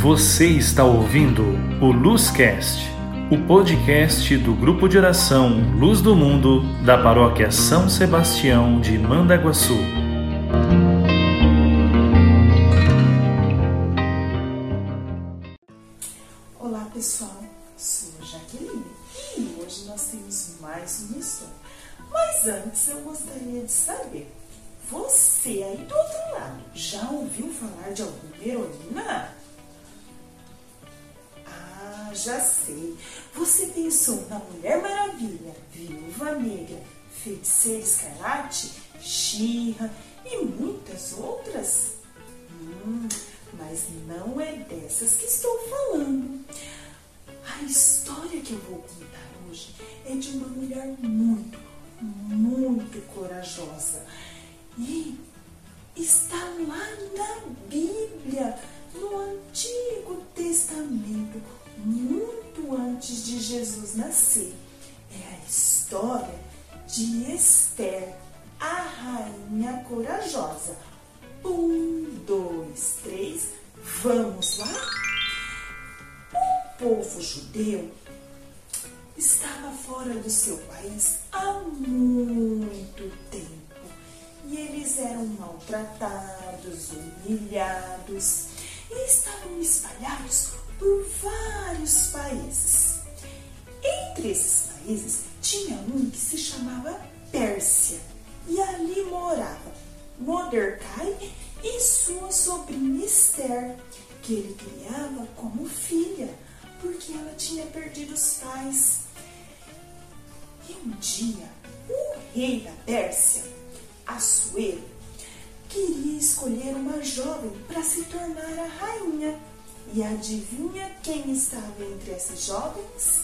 Você está ouvindo o Luzcast, o podcast do grupo de oração Luz do Mundo da paróquia São Sebastião de Mandaguaçu. Olá pessoal, sou Jaqueline e hoje nós temos mais uma história. Mas antes eu gostaria de saber, você aí do outro lado já ouviu falar de alguma heroína? Já sei. Você pensou na Mulher Maravilha, Viúva Negra, Feiticeira Escarlate, Xirra e muitas outras? Hum, mas não é dessas que estou falando. A história que eu vou contar hoje é de uma mulher muito, muito corajosa. E está lá na Bíblia, no Antigo nascer. É a história de Esther, a rainha corajosa. Um, dois, três, vamos lá? O povo judeu estava fora do seu país há muito tempo e eles eram maltratados, humilhados e estavam espalhados por vários países. Entre esses países tinha um que se chamava Pérsia e ali morava Mordecai e sua sobrinha Esther, que ele criava como filha, porque ela tinha perdido os pais. E um dia, o rei da Pérsia, Assuero, queria escolher uma jovem para se tornar a rainha. E adivinha quem estava entre essas jovens?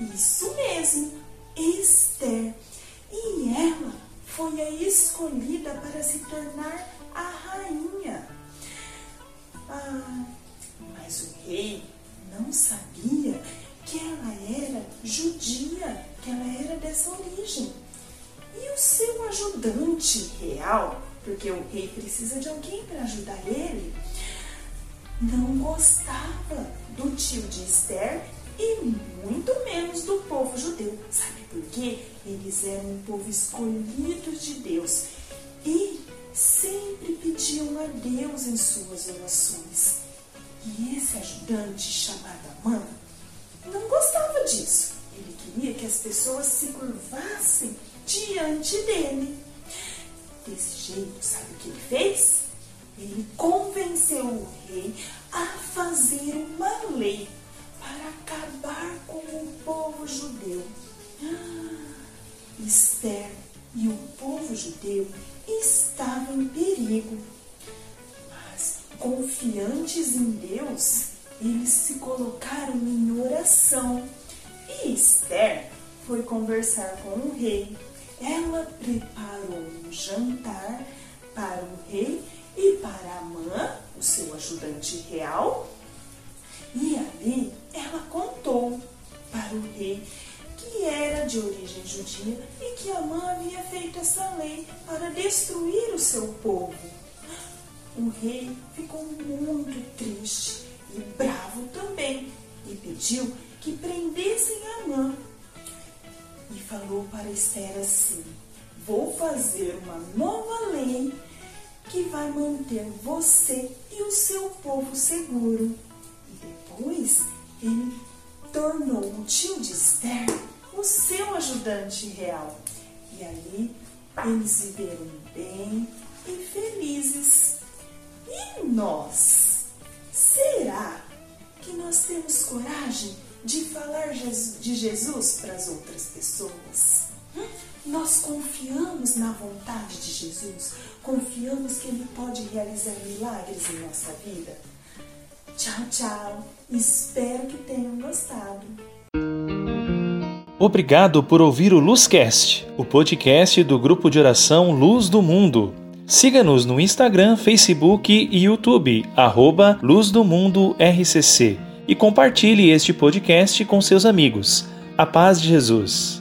Isso mesmo, Esther. E ela foi a escolhida para se tornar a rainha. Ah, mas o rei não sabia que ela era judia, que ela era dessa origem. E o seu ajudante real, porque o rei precisa de alguém para ajudar ele, não gostava do tio de Esther e muito menos judeu. Sabe por quê? Eles eram um povo escolhido de Deus e sempre pediam a Deus em suas orações. E esse ajudante chamado Amã não gostava disso. Ele queria que as pessoas se curvassem diante dele. Desse jeito, sabe o que ele fez? Ele convenceu o rei a fazer uma lei para acabar com o povo judeu. Esther e o povo judeu estavam em perigo. Mas, confiantes em Deus, eles se colocaram em oração. E Esther foi conversar com o rei. Ela preparou um jantar para o rei e para Amã, o seu ajudante real. E ali ela contou para o rei que era de origem judia e que Amã havia feito essa lei para destruir o seu povo. O rei ficou muito triste e bravo também e pediu que prendessem Amã. E falou para Esther assim: Vou fazer uma nova lei que vai manter você e o seu povo seguro. E depois ele tornou o tio de Esther o seu ajudante real. E ali eles viveram bem e felizes. E nós? Será que nós temos coragem de falar de Jesus para as outras pessoas? Hum? Nós confiamos na vontade de Jesus? Confiamos que Ele pode realizar milagres em nossa vida? Tchau, tchau. Espero que tenham gostado. Obrigado por ouvir o Luzcast, o podcast do grupo de oração Luz do Mundo. Siga-nos no Instagram, Facebook e YouTube, arroba Luz do Mundo RCC, e compartilhe este podcast com seus amigos. A paz de Jesus.